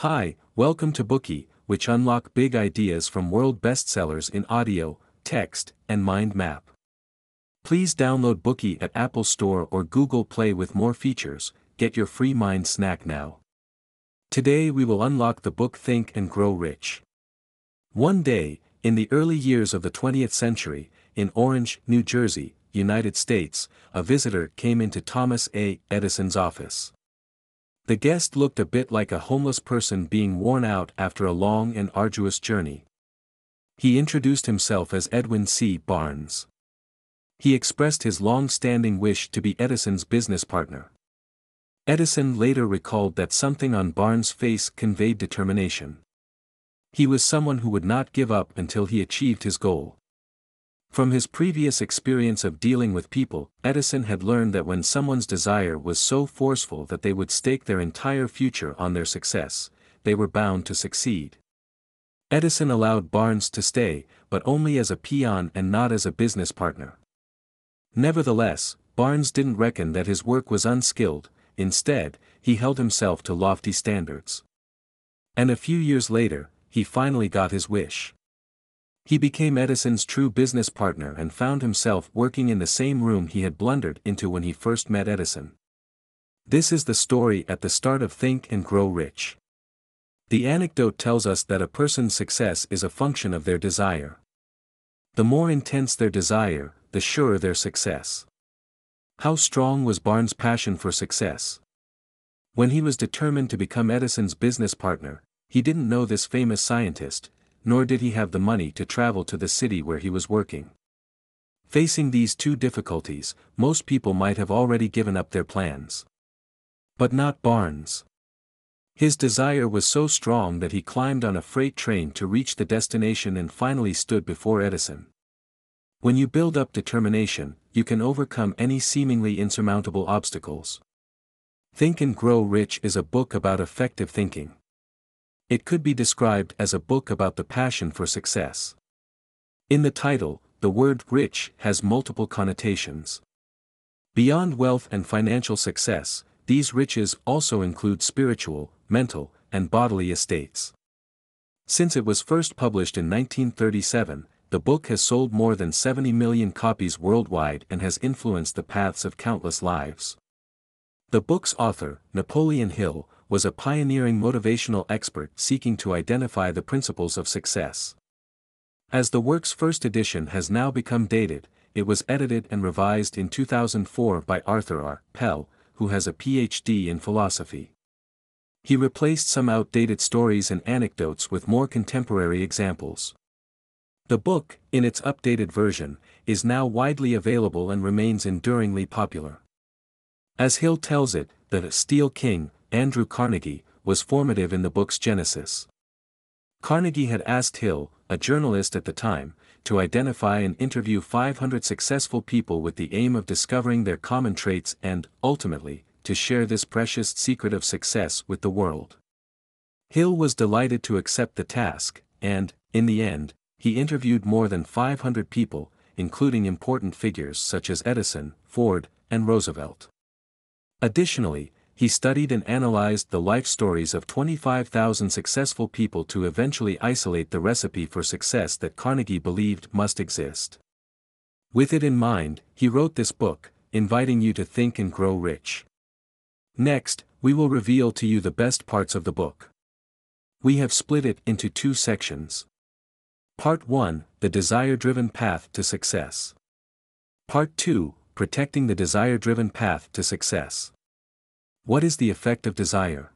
Hi, welcome to Bookey, which unlock big ideas from world bestsellers in audio, text, and mind map. Please download Bookey at Apple Store or Google Play with more features. Get your free mind snack now. Today we will unlock the book Think and Grow Rich. One day, in the early years of the 20th century, in Orange, New Jersey, United States, a visitor came into Thomas A. Edison's office. The guest looked a bit like a homeless person being worn out after a long and arduous journey. He introduced himself as Edwin C. Barnes. He expressed his long-standing wish to be Edison's business partner. Edison later recalled that something on Barnes' face conveyed determination. He was someone who would not give up until he achieved his goal. From his previous experience of dealing with people, Edison had learned that when someone's desire was so forceful that they would stake their entire future on their success, they were bound to succeed. Edison allowed Barnes to stay, but only as a peon and not as a business partner. Nevertheless, Barnes didn't reckon that his work was unskilled, instead, he held himself to lofty standards. And a few years later, he finally got his wish. He became Edison's true business partner and found himself working in the same room he had blundered into when he first met Edison. This is the story at the start of Think and Grow Rich. The anecdote tells us that a person's success is a function of their desire. The more intense their desire, the surer their success. How strong was Barnes' passion for success? When he was determined to become Edison's business partner, he didn't know this famous scientist, nor did he have the money to travel to the city where he was working. Facing these two difficulties, most people might have already given up their plans. But not Barnes. His desire was so strong that he climbed on a freight train to reach the destination and finally stood before Edison. When you build up determination, you can overcome any seemingly insurmountable obstacles. Think and Grow Rich is a book about effective thinking. It could be described as a book about the passion for success. In the title, the word rich has multiple connotations. Beyond wealth and financial success, these riches also include spiritual, mental, and bodily estates. Since it was first published in 1937, the book has sold more than 70 million copies worldwide and has influenced the paths of countless lives. The book's author, Napoleon Hill, was a pioneering motivational expert seeking to identify the principles of success. As the work's first edition has now become dated, it was edited and revised in 2004 by Arthur R. Pell, who has a PhD in philosophy. He replaced some outdated stories and anecdotes with more contemporary examples. The book, in its updated version, is now widely available and remains enduringly popular. As Hill tells it, the Steel King, Andrew Carnegie, was formative in the book's genesis. Carnegie had asked Hill, a journalist at the time, to identify and interview 500 successful people with the aim of discovering their common traits and, ultimately, to share this precious secret of success with the world. Hill was delighted to accept the task, and, in the end, he interviewed more than 500 people, including important figures such as Edison, Ford, and Roosevelt. Additionally, he studied and analyzed the life stories of 25,000 successful people to eventually isolate the recipe for success that Carnegie believed must exist. With it in mind, he wrote this book, inviting you to think and grow rich. Next, we will reveal to you the best parts of the book. We have split it into two sections. Part 1 The Desire Driven Path to Success. Part 2 Protecting the Desire Driven Path to Success. What is the effect of desire?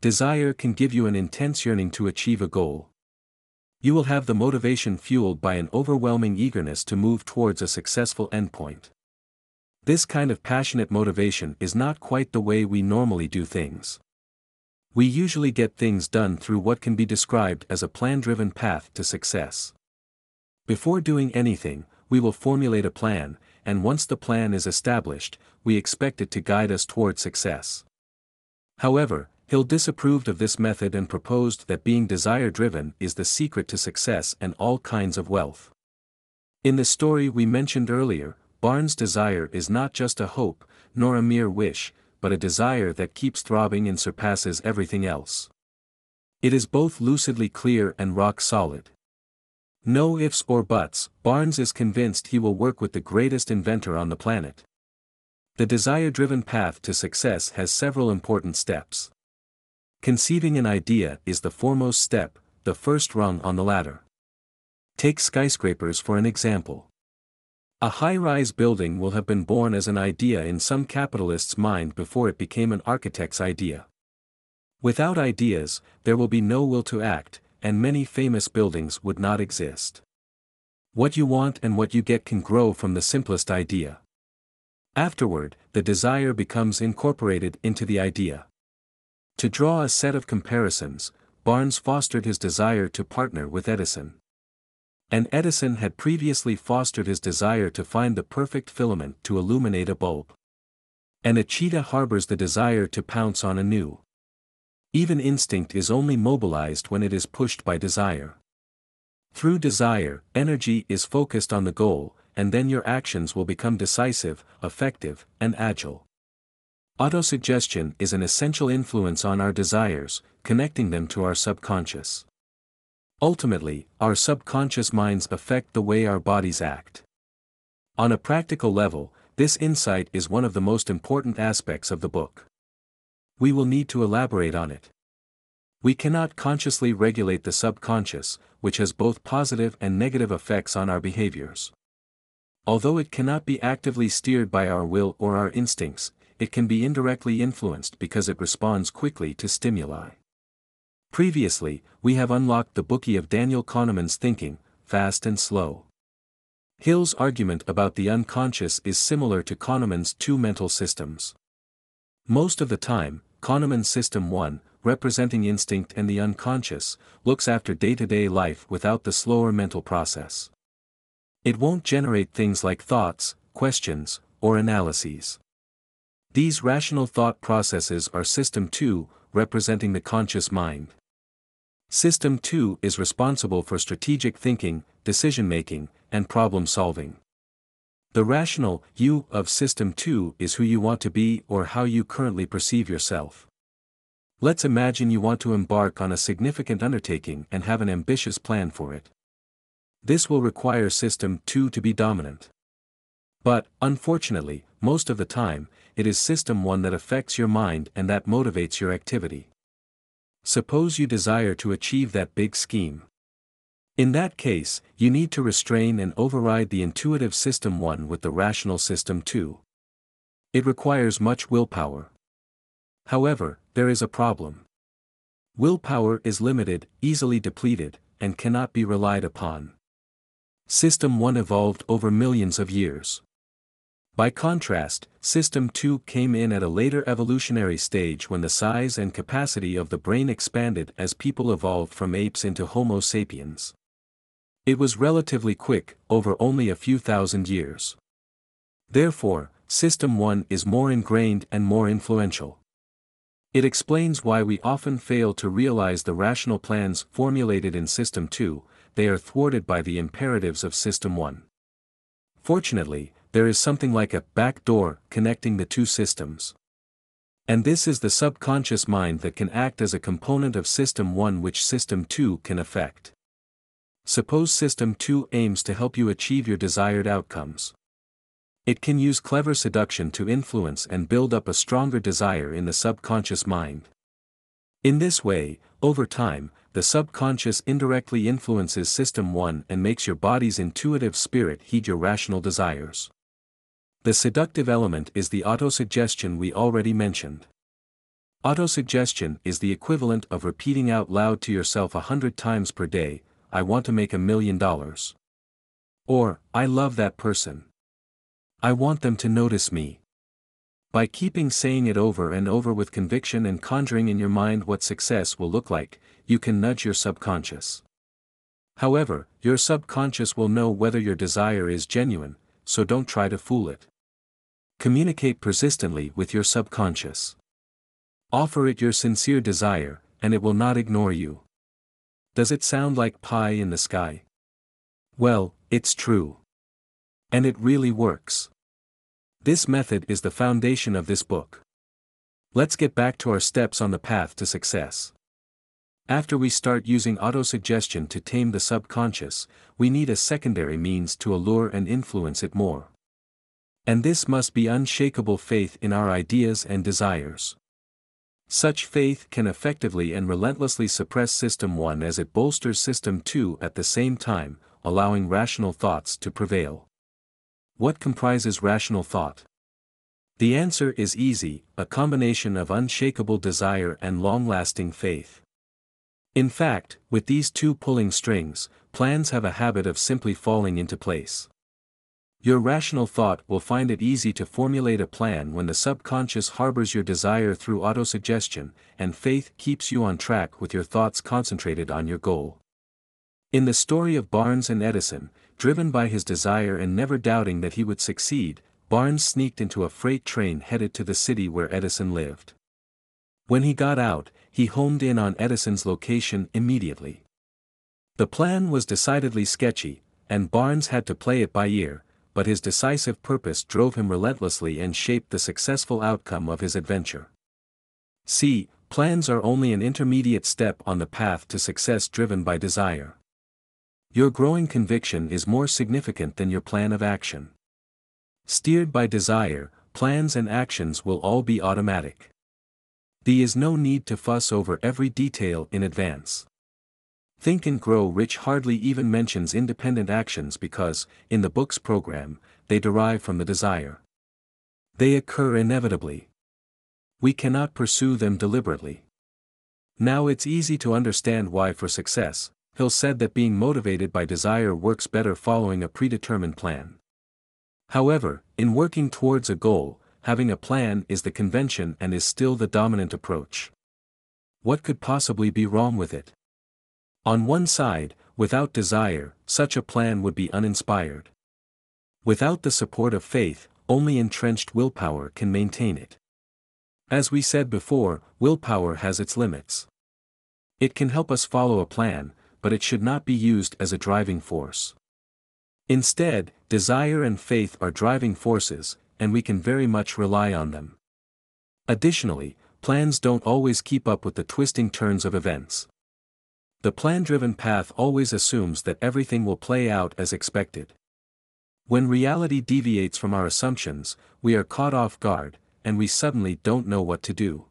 Desire can give you an intense yearning to achieve a goal. You will have the motivation fueled by an overwhelming eagerness to move towards a successful endpoint. This kind of passionate motivation is not quite the way we normally do things. We usually get things done through what can be described as a plan driven path to success. Before doing anything, we will formulate a plan, and once the plan is established, we expect it to guide us toward success. However, Hill disapproved of this method and proposed that being desire driven is the secret to success and all kinds of wealth. In the story we mentioned earlier, Barnes' desire is not just a hope, nor a mere wish, but a desire that keeps throbbing and surpasses everything else. It is both lucidly clear and rock solid. No ifs or buts, Barnes is convinced he will work with the greatest inventor on the planet. The desire-driven path to success has several important steps. Conceiving an idea is the foremost step, the first rung on the ladder. Take skyscrapers for an example. A high-rise building will have been born as an idea in some capitalist's mind before it became an architect's idea. Without ideas, there will be no will to act, and many famous buildings would not exist. What you want and what you get can grow from the simplest idea. Afterward, the desire becomes incorporated into the idea. To draw a set of comparisons, Barnes fostered his desire to partner with Edison. And Edison had previously fostered his desire to find the perfect filament to illuminate a bulb. And a cheetah harbors the desire to pounce on a gnu. Even instinct is only mobilized when it is pushed by desire. Through desire, energy is focused on the goal, and then your actions will become decisive, effective, and agile. Autosuggestion is an essential influence on our desires, connecting them to our subconscious. Ultimately, our subconscious minds affect the way our bodies act. On a practical level, this insight is one of the most important aspects of the book. We will need to elaborate on it. We cannot consciously regulate the subconscious, which has both positive and negative effects on our behaviors. Although it cannot be actively steered by our will or our instincts, it can be indirectly influenced because it responds quickly to stimuli. Previously, we have unlocked the bookie of Daniel Kahneman's thinking, fast and slow. Hill's argument about the unconscious is similar to Kahneman's two mental systems. Most of the time, Kahneman's System 1, representing instinct and the unconscious, looks after day-to-day -day life without the slower mental process. It won't generate things like thoughts, questions, or analyses. These rational thought processes are System 2, representing the conscious mind. System 2 is responsible for strategic thinking, decision-making, and problem-solving. The rational you of System 2 is who you want to be or how you currently perceive yourself. Let's imagine you want to embark on a significant undertaking and have an ambitious plan for it. This will require System 2 to be dominant. But, unfortunately, most of the time, it is System 1 that affects your mind and that motivates your activity. Suppose you desire to achieve that big scheme. In that case, you need to restrain and override the intuitive system 1 with the rational system 2. It requires much willpower. However, there is a problem. Willpower is limited, easily depleted, and cannot be relied upon. System 1 evolved over millions of years. By contrast, System 2 came in at a later evolutionary stage when the size and capacity of the brain expanded as people evolved from apes into Homo sapiens. It was relatively quick, over only a few thousand years. Therefore, System 1 is more ingrained and more influential. It explains why we often fail to realize the rational plans formulated in System 2, they are thwarted by the imperatives of System 1. Fortunately, there is something like a back door connecting the two systems. And this is the subconscious mind that can act as a component of System 1 which System 2 can affect. Suppose System 2 aims to help you achieve your desired outcomes. It can use clever seduction to influence and build up a stronger desire in the subconscious mind. In this way, over time, the subconscious indirectly influences System 1 and makes your body's intuitive spirit heed your rational desires. The seductive element is the autosuggestion we already mentioned. Autosuggestion is the equivalent of repeating out loud to yourself a hundred times per day, I want to make a million dollars. Or, I love that person. I want them to notice me. By keeping saying it over and over with conviction and conjuring in your mind what success will look like, you can nudge your subconscious. However, your subconscious will know whether your desire is genuine, so don't try to fool it. Communicate persistently with your subconscious. Offer it your sincere desire, and it will not ignore you. Does it sound like pie in the sky? Well, it's true. And it really works. This method is the foundation of this book. Let's get back to our steps on the path to success. After we start using autosuggestion to tame the subconscious, we need a secondary means to allure and influence it more. And this must be unshakable faith in our ideas and desires. Such faith can effectively and relentlessly suppress System 1 as it bolsters System 2 at the same time, allowing rational thoughts to prevail. What comprises rational thought? The answer is easy, a combination of unshakable desire and long-lasting faith. In fact, with these two pulling strings, plans have a habit of simply falling into place. Your rational thought will find it easy to formulate a plan when the subconscious harbors your desire through autosuggestion, and faith keeps you on track with your thoughts concentrated on your goal. In the story of Barnes and Edison, driven by his desire and never doubting that he would succeed, Barnes sneaked into a freight train headed to the city where Edison lived. When he got out, he homed in on Edison's location immediately. The plan was decidedly sketchy, and Barnes had to play it by ear, but his decisive purpose drove him relentlessly and shaped the successful outcome of his adventure. See, plans are only an intermediate step on the path to success driven by desire. Your growing conviction is more significant than your plan of action. Steered by desire, plans and actions will all be automatic. There is no need to fuss over every detail in advance. Think and Grow Rich hardly even mentions independent actions because, in the book's program, they derive from the desire. They occur inevitably. We cannot pursue them deliberately. Now it's easy to understand why for success, Hill said that being motivated by desire works better following a predetermined plan. However, in working towards a goal, having a plan is the convention and is still the dominant approach. What could possibly be wrong with it? On one side, without desire, such a plan would be uninspired. Without the support of faith, only entrenched willpower can maintain it. As we said before, willpower has its limits. It can help us follow a plan, but it should not be used as a driving force. Instead, desire and faith are driving forces, and we can very much rely on them. Additionally, plans don't always keep up with the twisting turns of events. The plan-driven path always assumes that everything will play out as expected. When reality deviates from our assumptions, we are caught off guard, and we suddenly don't know what to do.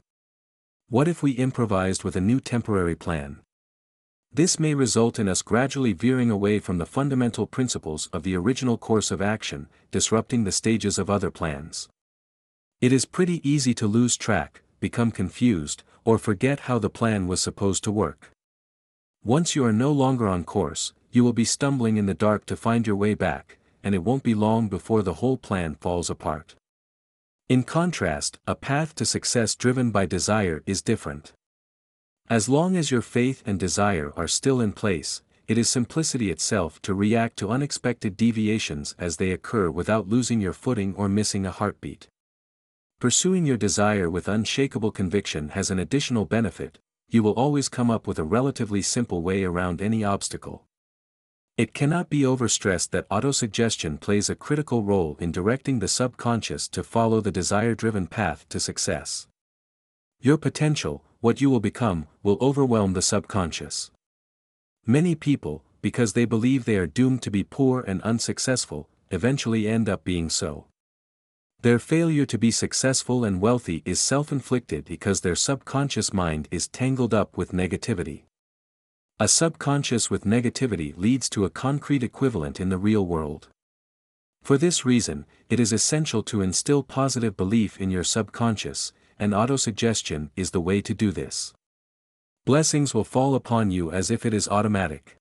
What if we improvised with a new temporary plan? This may result in us gradually veering away from the fundamental principles of the original course of action, disrupting the stages of other plans. It is pretty easy to lose track, become confused, or forget how the plan was supposed to work. Once you are no longer on course, you will be stumbling in the dark to find your way back, and it won't be long before the whole plan falls apart. In contrast, a path to success driven by desire is different. As long as your faith and desire are still in place, it is simplicity itself to react to unexpected deviations as they occur without losing your footing or missing a heartbeat. Pursuing your desire with unshakable conviction has an additional benefit, you will always come up with a relatively simple way around any obstacle. It cannot be overstressed that autosuggestion plays a critical role in directing the subconscious to follow the desire-driven path to success. Your potential, what you will become, will overwhelm the subconscious. Many people, because they believe they are doomed to be poor and unsuccessful, eventually end up being so. Their failure to be successful and wealthy is self-inflicted because their subconscious mind is tangled up with negativity. A subconscious with negativity leads to a concrete equivalent in the real world. For this reason, it is essential to instill positive belief in your subconscious, and autosuggestion is the way to do this. Blessings will fall upon you as if it is automatic.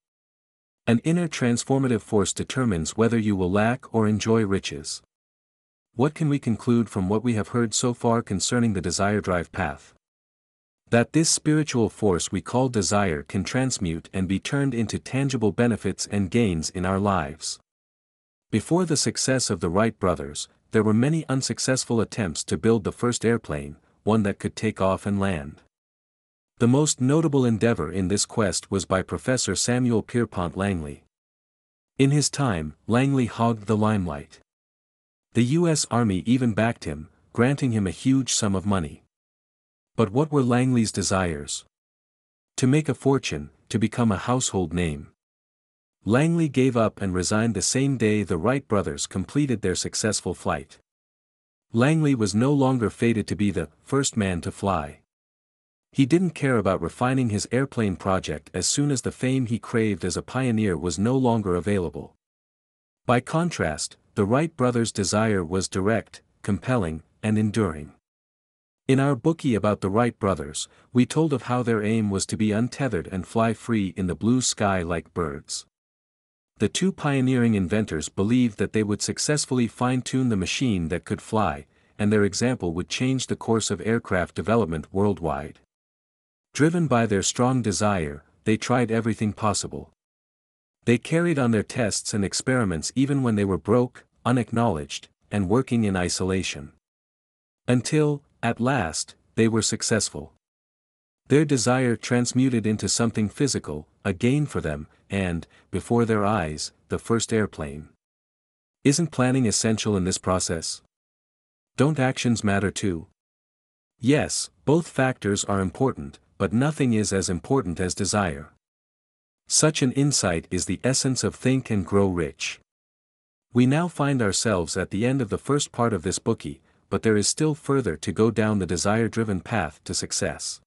An inner transformative force determines whether you will lack or enjoy riches. What can we conclude from what we have heard so far concerning the desire drive path? That this spiritual force we call desire can transmute and be turned into tangible benefits and gains in our lives. Before the success of the Wright brothers, there were many unsuccessful attempts to build the first airplane, one that could take off and land. The most notable endeavor in this quest was by Professor Samuel Pierpont Langley. In his time, Langley hogged the limelight. The U.S. Army even backed him, granting him a huge sum of money. But what were Langley's desires? to make a fortune, to become a household name. Langley gave up and resigned the same day the Wright brothers completed their successful flight. Langley was no longer fated to be the first man to fly. He didn't care about refining his airplane project as soon as the fame he craved as a pioneer was no longer available. By contrast, the Wright brothers' desire was direct, compelling, and enduring. In our bookie about the Wright brothers, we told of how their aim was to be untethered and fly free in the blue sky like birds. The two pioneering inventors believed that they would successfully fine-tune the machine that could fly, and their example would change the course of aircraft development worldwide. Driven by their strong desire, they tried everything possible. They carried on their tests and experiments even when they were broke, unacknowledged, and working in isolation. Until, at last, they were successful. Their desire transmuted into something physical, a gain for them, and, before their eyes, the first airplane. Isn't planning essential in this process? Don't actions matter too? Yes, both factors are important, but nothing is as important as desire. Such an insight is the essence of Think and Grow Rich. We now find ourselves at the end of the first part of this bookie, but there is still further to go down the desire-driven path to success.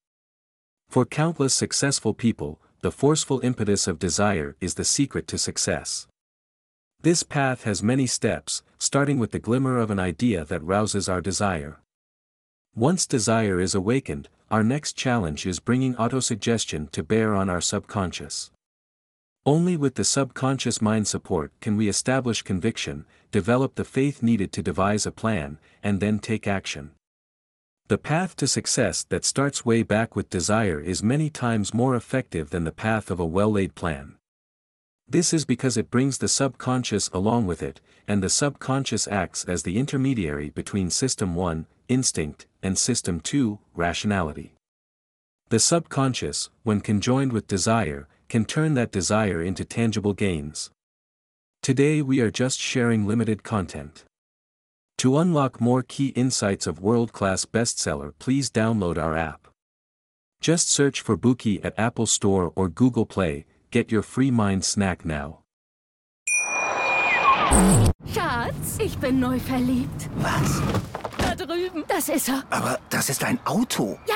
For countless successful people, the forceful impetus of desire is the secret to success. This path has many steps, starting with the glimmer of an idea that rouses our desire. Once desire is awakened, our next challenge is bringing autosuggestion to bear on our subconscious. Only with the subconscious mind support can we establish conviction, develop the faith needed to devise a plan, and then take action. The path to success that starts way back with desire is many times more effective than the path of a well-laid plan. This is because it brings the subconscious along with it, and the subconscious acts as the intermediary between System 1, instinct, and System 2, rationality. The subconscious, when conjoined with desire, can turn that desire into tangible gains. Today we are just sharing limited content. To unlock more key insights of world-class bestseller please download our app. Just search for Bookey at Apple Store or Google Play, get your free mind snack now. Schatz, ich bin neu verliebt. Was? Da drüben. Das ist er. Aber das ist ein Auto. Ja,